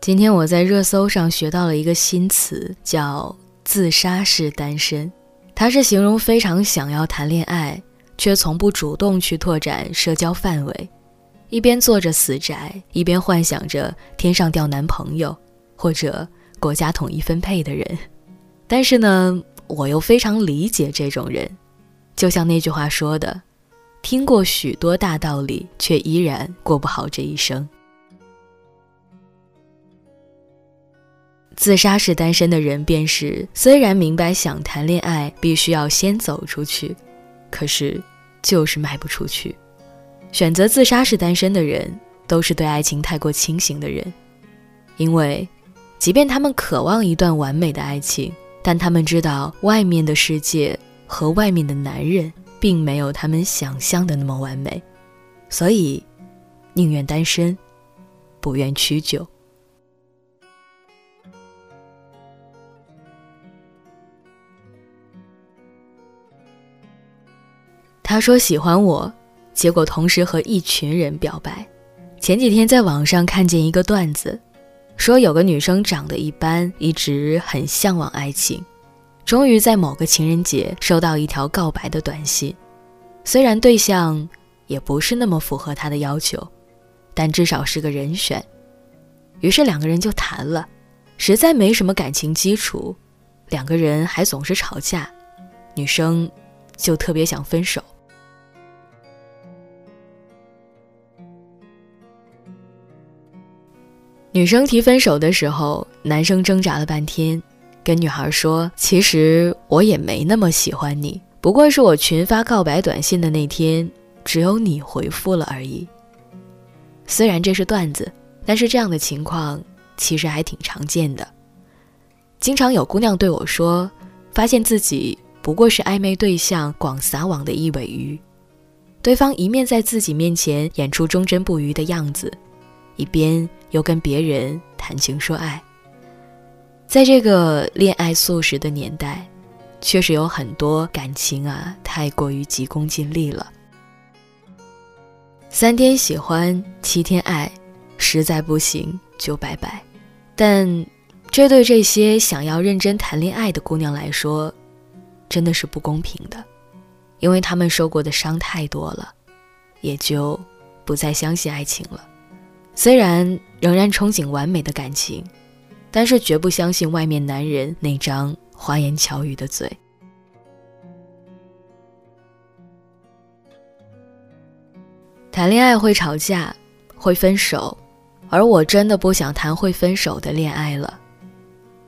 今天我在热搜上学到了一个新词，叫“自杀式单身”，它是形容非常想要谈恋爱，却从不主动去拓展社交范围，一边做着死宅，一边幻想着天上掉男朋友，或者国家统一分配的人。但是呢，我又非常理解这种人，就像那句话说的：“听过许多大道理，却依然过不好这一生。”自杀式单身的人，便是虽然明白想谈恋爱必须要先走出去，可是就是迈不出去。选择自杀式单身的人，都是对爱情太过清醒的人，因为即便他们渴望一段完美的爱情，但他们知道外面的世界和外面的男人，并没有他们想象的那么完美，所以宁愿单身，不愿屈就。他说喜欢我，结果同时和一群人表白。前几天在网上看见一个段子，说有个女生长得一般，一直很向往爱情，终于在某个情人节收到一条告白的短信。虽然对象也不是那么符合他的要求，但至少是个人选。于是两个人就谈了，实在没什么感情基础，两个人还总是吵架，女生就特别想分手。女生提分手的时候，男生挣扎了半天，跟女孩说：“其实我也没那么喜欢你，不过是我群发告白短信的那天，只有你回复了而已。”虽然这是段子，但是这样的情况其实还挺常见的。经常有姑娘对我说，发现自己不过是暧昧对象广撒网的一尾鱼，对方一面在自己面前演出忠贞不渝的样子。一边又跟别人谈情说爱，在这个恋爱速食的年代，确实有很多感情啊，太过于急功近利了。三天喜欢，七天爱，实在不行就拜拜。但这对这些想要认真谈恋爱的姑娘来说，真的是不公平的，因为她们受过的伤太多了，也就不再相信爱情了。虽然仍然憧憬完美的感情，但是绝不相信外面男人那张花言巧语的嘴。谈恋爱会吵架，会分手，而我真的不想谈会分手的恋爱了。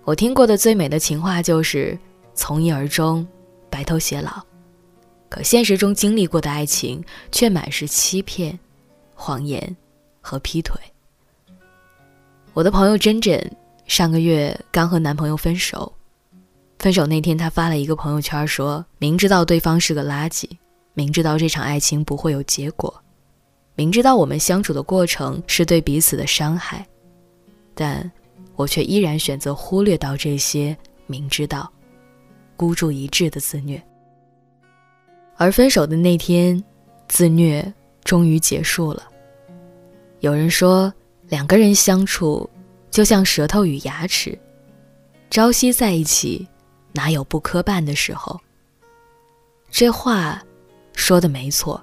我听过的最美的情话就是从一而终，白头偕老。可现实中经历过的爱情却满是欺骗、谎言。和劈腿。我的朋友珍珍上个月刚和男朋友分手，分手那天，她发了一个朋友圈，说明知道对方是个垃圾，明知道这场爱情不会有结果，明知道我们相处的过程是对彼此的伤害，但我却依然选择忽略到这些明知道，孤注一掷的自虐。而分手的那天，自虐终于结束了。有人说，两个人相处就像舌头与牙齿，朝夕在一起，哪有不磕绊的时候？这话说的没错，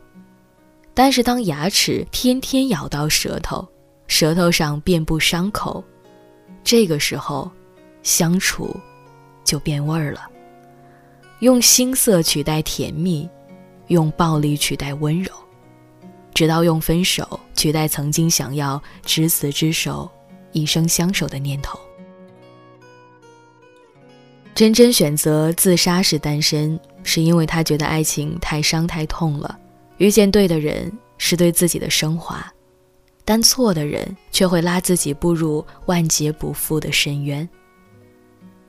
但是当牙齿天天咬到舌头，舌头上遍布伤口，这个时候，相处就变味儿了。用心色取代甜蜜，用暴力取代温柔。直到用分手取代曾经想要执子之手、一生相守的念头。真真选择自杀式单身，是因为她觉得爱情太伤太痛了。遇见对的人是对自己的升华，但错的人却会拉自己步入万劫不复的深渊。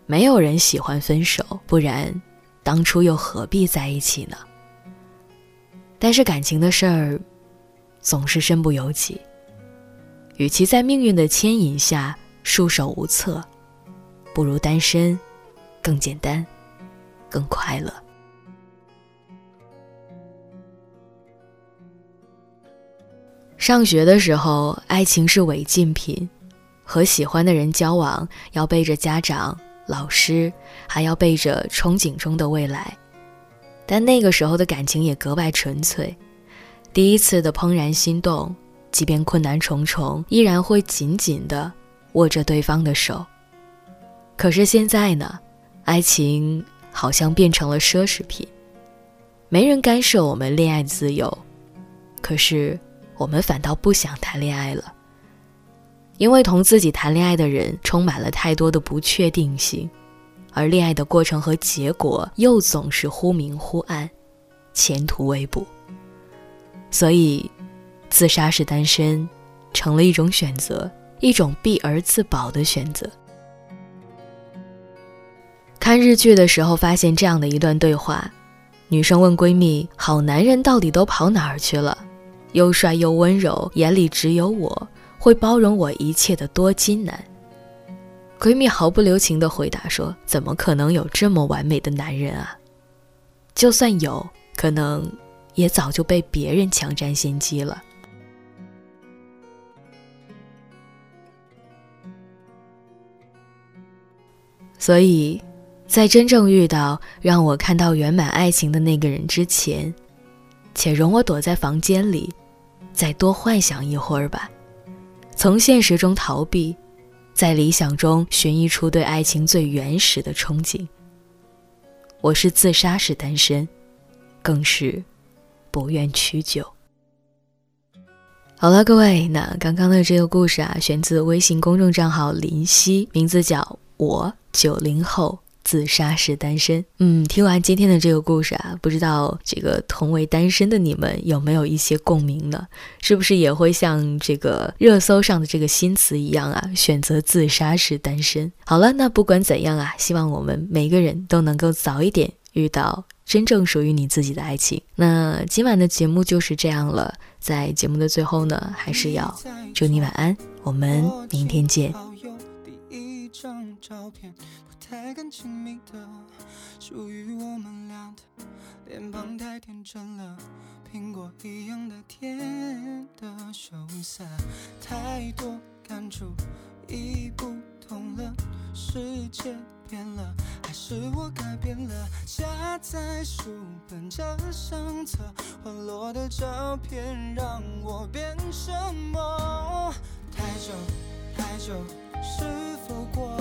没有人喜欢分手，不然当初又何必在一起呢？但是感情的事儿。总是身不由己。与其在命运的牵引下束手无策，不如单身，更简单，更快乐。上学的时候，爱情是违禁品，和喜欢的人交往要背着家长、老师，还要背着憧憬中的未来。但那个时候的感情也格外纯粹，第一次的怦然心动，即便困难重重，依然会紧紧地握着对方的手。可是现在呢，爱情好像变成了奢侈品，没人干涉我们恋爱自由，可是。我们反倒不想谈恋爱了，因为同自己谈恋爱的人充满了太多的不确定性，而恋爱的过程和结果又总是忽明忽暗，前途未卜。所以，自杀式单身成了一种选择，一种避而自保的选择。看日剧的时候，发现这样的一段对话：女生问闺蜜：“好男人到底都跑哪儿去了？”又帅又温柔，眼里只有我，会包容我一切的多金男。闺蜜毫不留情地回答说：“怎么可能有这么完美的男人啊？就算有，可能也早就被别人抢占先机了。”所以，在真正遇到让我看到圆满爱情的那个人之前，且容我躲在房间里。再多幻想一会儿吧，从现实中逃避，在理想中寻一出对爱情最原始的憧憬。我是自杀式单身，更是不愿屈就。好了，各位，那刚刚的这个故事啊，选自微信公众账号林夕，名字叫我九零后。自杀式单身，嗯，听完今天的这个故事啊，不知道这个同为单身的你们有没有一些共鸣呢？是不是也会像这个热搜上的这个新词一样啊，选择自杀式单身？好了，那不管怎样啊，希望我们每个人都能够早一点遇到真正属于你自己的爱情。那今晚的节目就是这样了，在节目的最后呢，还是要祝你晚安，我们明天见。照片不太敢亲密的，属于我们俩的脸庞太天真了，苹果一样的甜的羞涩，太多感触已不同了，世界变了，还是我改变了？夹在书本这相册，滑落的照片让我变什么？太久太久，是否过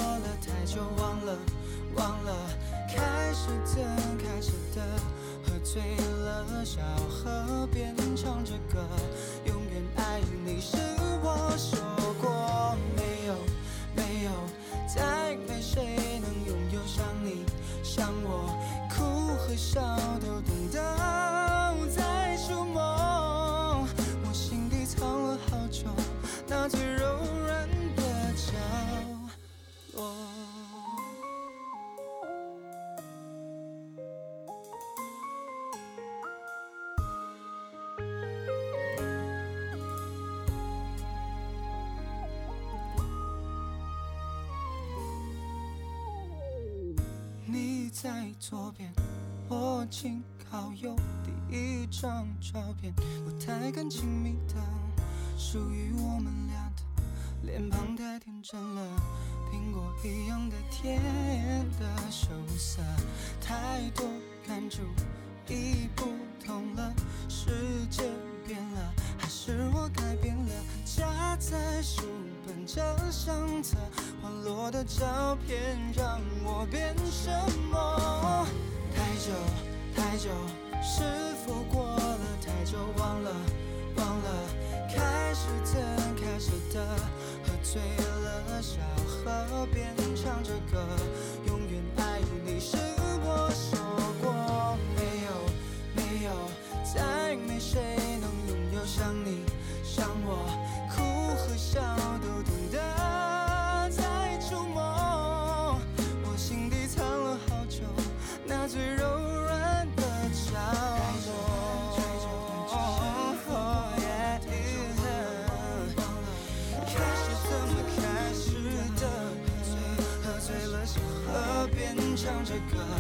是怎，开始的，喝醉了，小河边唱着歌，永远爱你是我说在左边，我紧靠右。第一张照片，不太敢亲密的，属于我们俩的。脸庞太天真了，苹果一样的甜的羞涩，太多感触已不同了，世界变了，还是我改变了？夹在书本这相册。滑落的照片让我变什么？太久太久，是否过了太久？忘了忘了，开始的开始的，喝醉了，小河边唱着歌，永远爱你是我说过，没有没有，再唱着歌，